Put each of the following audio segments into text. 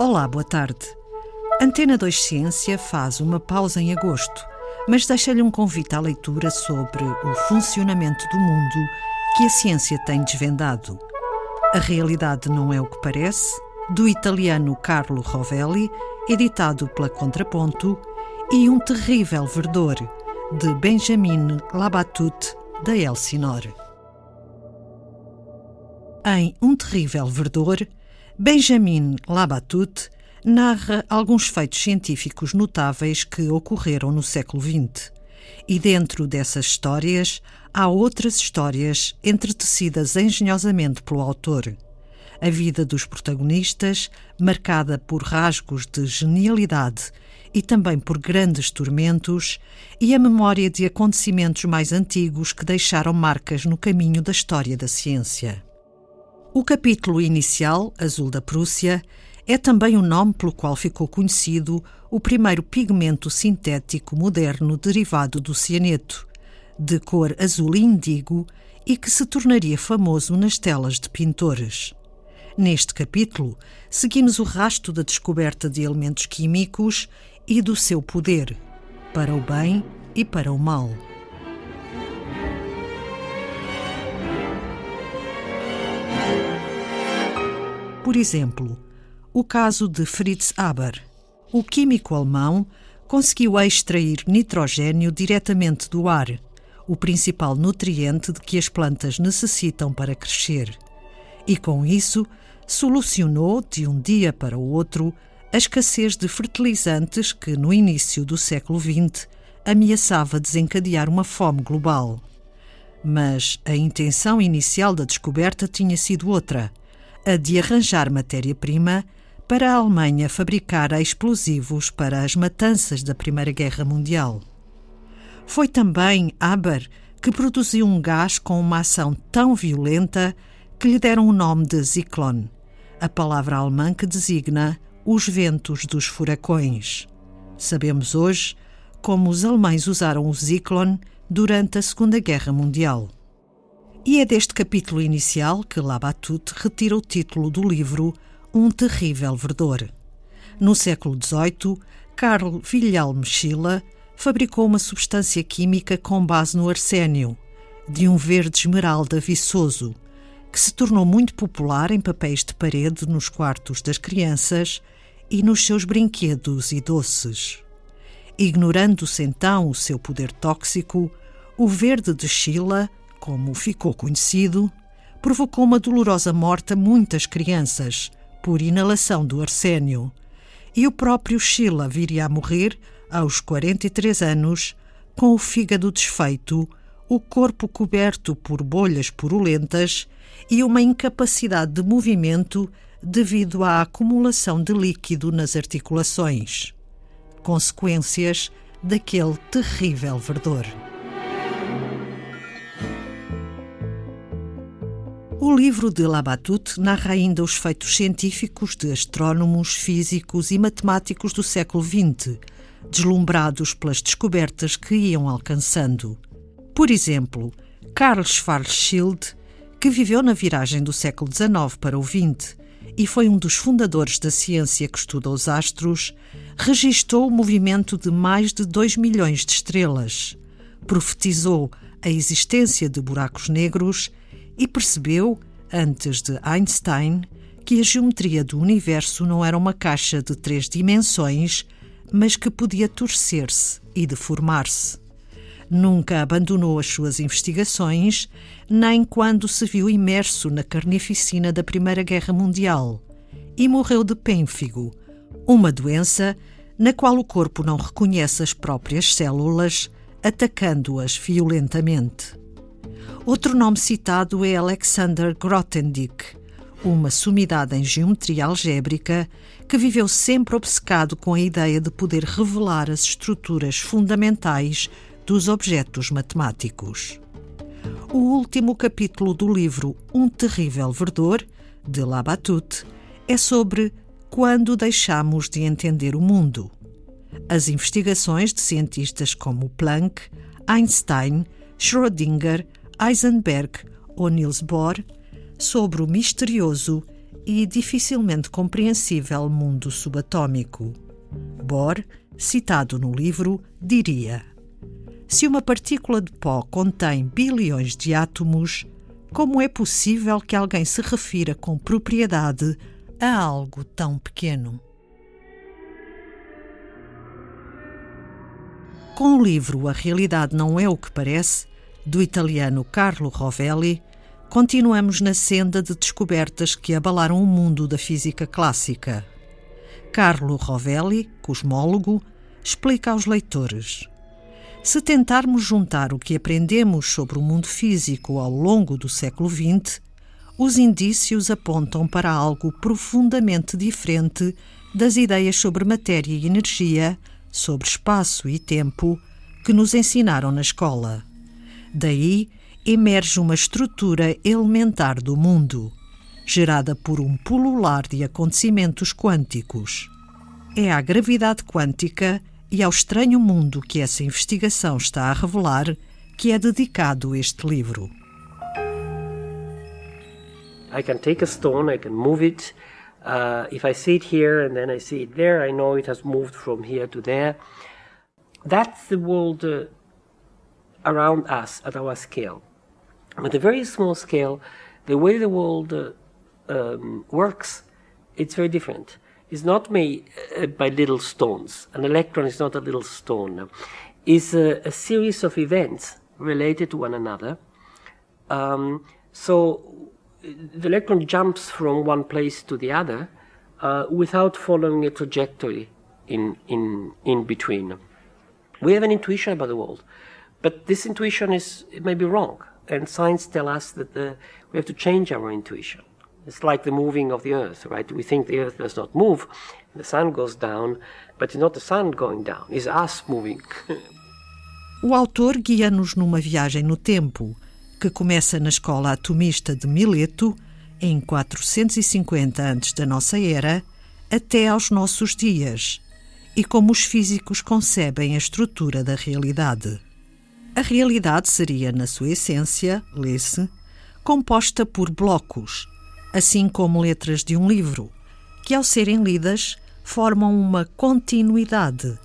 Olá, boa tarde. Antena 2 Ciência faz uma pausa em agosto, mas deixa-lhe um convite à leitura sobre o funcionamento do mundo que a ciência tem desvendado. A realidade não é o que parece, do italiano Carlo Rovelli, editado pela Contraponto, e Um Terrível Verdor, de Benjamin Labatut, da Elsinore. Em Um Terrível Verdor, Benjamin Labatut narra alguns feitos científicos notáveis que ocorreram no século XX. E dentro dessas histórias há outras histórias entretecidas engenhosamente pelo autor. A vida dos protagonistas, marcada por rasgos de genialidade e também por grandes tormentos, e a memória de acontecimentos mais antigos que deixaram marcas no caminho da história da ciência. O capítulo inicial, Azul da Prússia, é também o nome pelo qual ficou conhecido o primeiro pigmento sintético moderno derivado do cianeto, de cor azul índigo e que se tornaria famoso nas telas de pintores. Neste capítulo, seguimos o rasto da descoberta de elementos químicos e do seu poder, para o bem e para o mal. Por exemplo, o caso de Fritz Haber. O químico alemão conseguiu extrair nitrogênio diretamente do ar, o principal nutriente de que as plantas necessitam para crescer. E com isso, solucionou, de um dia para o outro, a escassez de fertilizantes que, no início do século XX, ameaçava desencadear uma fome global. Mas a intenção inicial da descoberta tinha sido outra a de arranjar matéria-prima para a Alemanha fabricar explosivos para as matanças da Primeira Guerra Mundial. Foi também Haber que produziu um gás com uma ação tão violenta que lhe deram o nome de Zyklon, a palavra alemã que designa os ventos dos furacões. Sabemos hoje como os alemães usaram o Zyklon durante a Segunda Guerra Mundial. E é deste capítulo inicial que Labatut retira o título do livro Um Terrível Verdor. No século XVIII, Carl Wilhelm Schiller fabricou uma substância química com base no arsénio, de um verde esmeralda viçoso, que se tornou muito popular em papéis de parede nos quartos das crianças e nos seus brinquedos e doces. Ignorando-se então o seu poder tóxico, o verde de Schiller como ficou conhecido, provocou uma dolorosa morte a muitas crianças por inalação do arsénio. E o próprio Sheila viria a morrer aos 43 anos, com o fígado desfeito, o corpo coberto por bolhas purulentas e uma incapacidade de movimento devido à acumulação de líquido nas articulações. Consequências daquele terrível verdor. O livro de Labatut narra ainda os feitos científicos de astrónomos, físicos e matemáticos do século XX, deslumbrados pelas descobertas que iam alcançando. Por exemplo, Carl Schwarzschild, que viveu na viragem do século XIX para o XX e foi um dos fundadores da ciência que estuda os astros, registou o movimento de mais de 2 milhões de estrelas, profetizou a existência de buracos negros e percebeu, antes de Einstein, que a geometria do universo não era uma caixa de três dimensões, mas que podia torcer-se e deformar-se. Nunca abandonou as suas investigações, nem quando se viu imerso na carnificina da Primeira Guerra Mundial e morreu de pênfigo, uma doença na qual o corpo não reconhece as próprias células, atacando-as violentamente. Outro nome citado é Alexander Grothendieck, uma sumidade em geometria algébrica que viveu sempre obcecado com a ideia de poder revelar as estruturas fundamentais dos objetos matemáticos. O último capítulo do livro Um Terrível Verdor, de Labatut, é sobre quando deixamos de entender o mundo. As investigações de cientistas como Planck, Einstein, Schrödinger, Heisenberg ou Niels Bohr sobre o misterioso e dificilmente compreensível mundo subatômico. Bohr, citado no livro, diria: Se uma partícula de pó contém bilhões de átomos, como é possível que alguém se refira com propriedade a algo tão pequeno? Com o livro A Realidade Não É o que Parece, do italiano Carlo Rovelli, continuamos na senda de descobertas que abalaram o mundo da física clássica. Carlo Rovelli, cosmólogo, explica aos leitores. Se tentarmos juntar o que aprendemos sobre o mundo físico ao longo do século XX, os indícios apontam para algo profundamente diferente das ideias sobre matéria e energia, sobre espaço e tempo que nos ensinaram na escola. Daí emerge uma estrutura elementar do mundo gerada por um pulular de acontecimentos quânticos. É à gravidade quântica e ao estranho mundo que essa investigação está a revelar que é dedicado este livro. I can take a stone, I can move it. Uh, if I see it here and then I see it there, I know it has moved from here to there. That's the world uh, around us at our scale. At a very small scale, the way the world uh, um, works, it's very different. It's not made uh, by little stones. An electron is not a little stone. It's a, a series of events related to one another. Um, so the electron jumps from one place to the other uh, without following a trajectory in, in, in between. We have an intuition about the world, but this intuition is it may be wrong, and science tell us that the, we have to change our intuition. It's like the moving of the earth, right? We think the earth does not move, the sun goes down, but it's not the sun going down, it's us moving. o autor guia-nos numa viagem no tempo, que começa na escola atomista de Mileto, em 450 antes da nossa era, até aos nossos dias, e como os físicos concebem a estrutura da realidade. A realidade seria, na sua essência, lê-se, composta por blocos, assim como letras de um livro, que ao serem lidas formam uma continuidade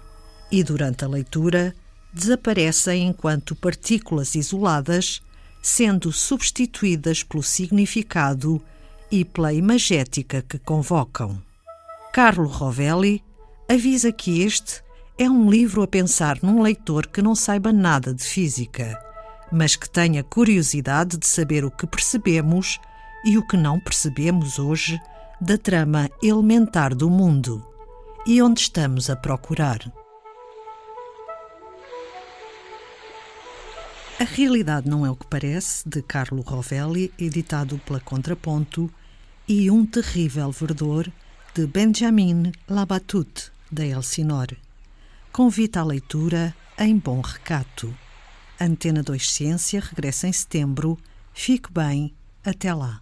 e, durante a leitura, desaparecem enquanto partículas isoladas, sendo substituídas pelo significado e pela imagética que convocam. Carlo Rovelli avisa que este é um livro a pensar num leitor que não saiba nada de física, mas que tenha curiosidade de saber o que percebemos e o que não percebemos hoje da trama elementar do mundo e onde estamos a procurar. A realidade não é o que parece, de Carlo Rovelli, editado pela Contraponto, e Um Terrível Verdor, de Benjamin Labatut, da Elsinore. Convita à leitura em bom recato. Antena 2 Ciência regressa em setembro. Fique bem, até lá.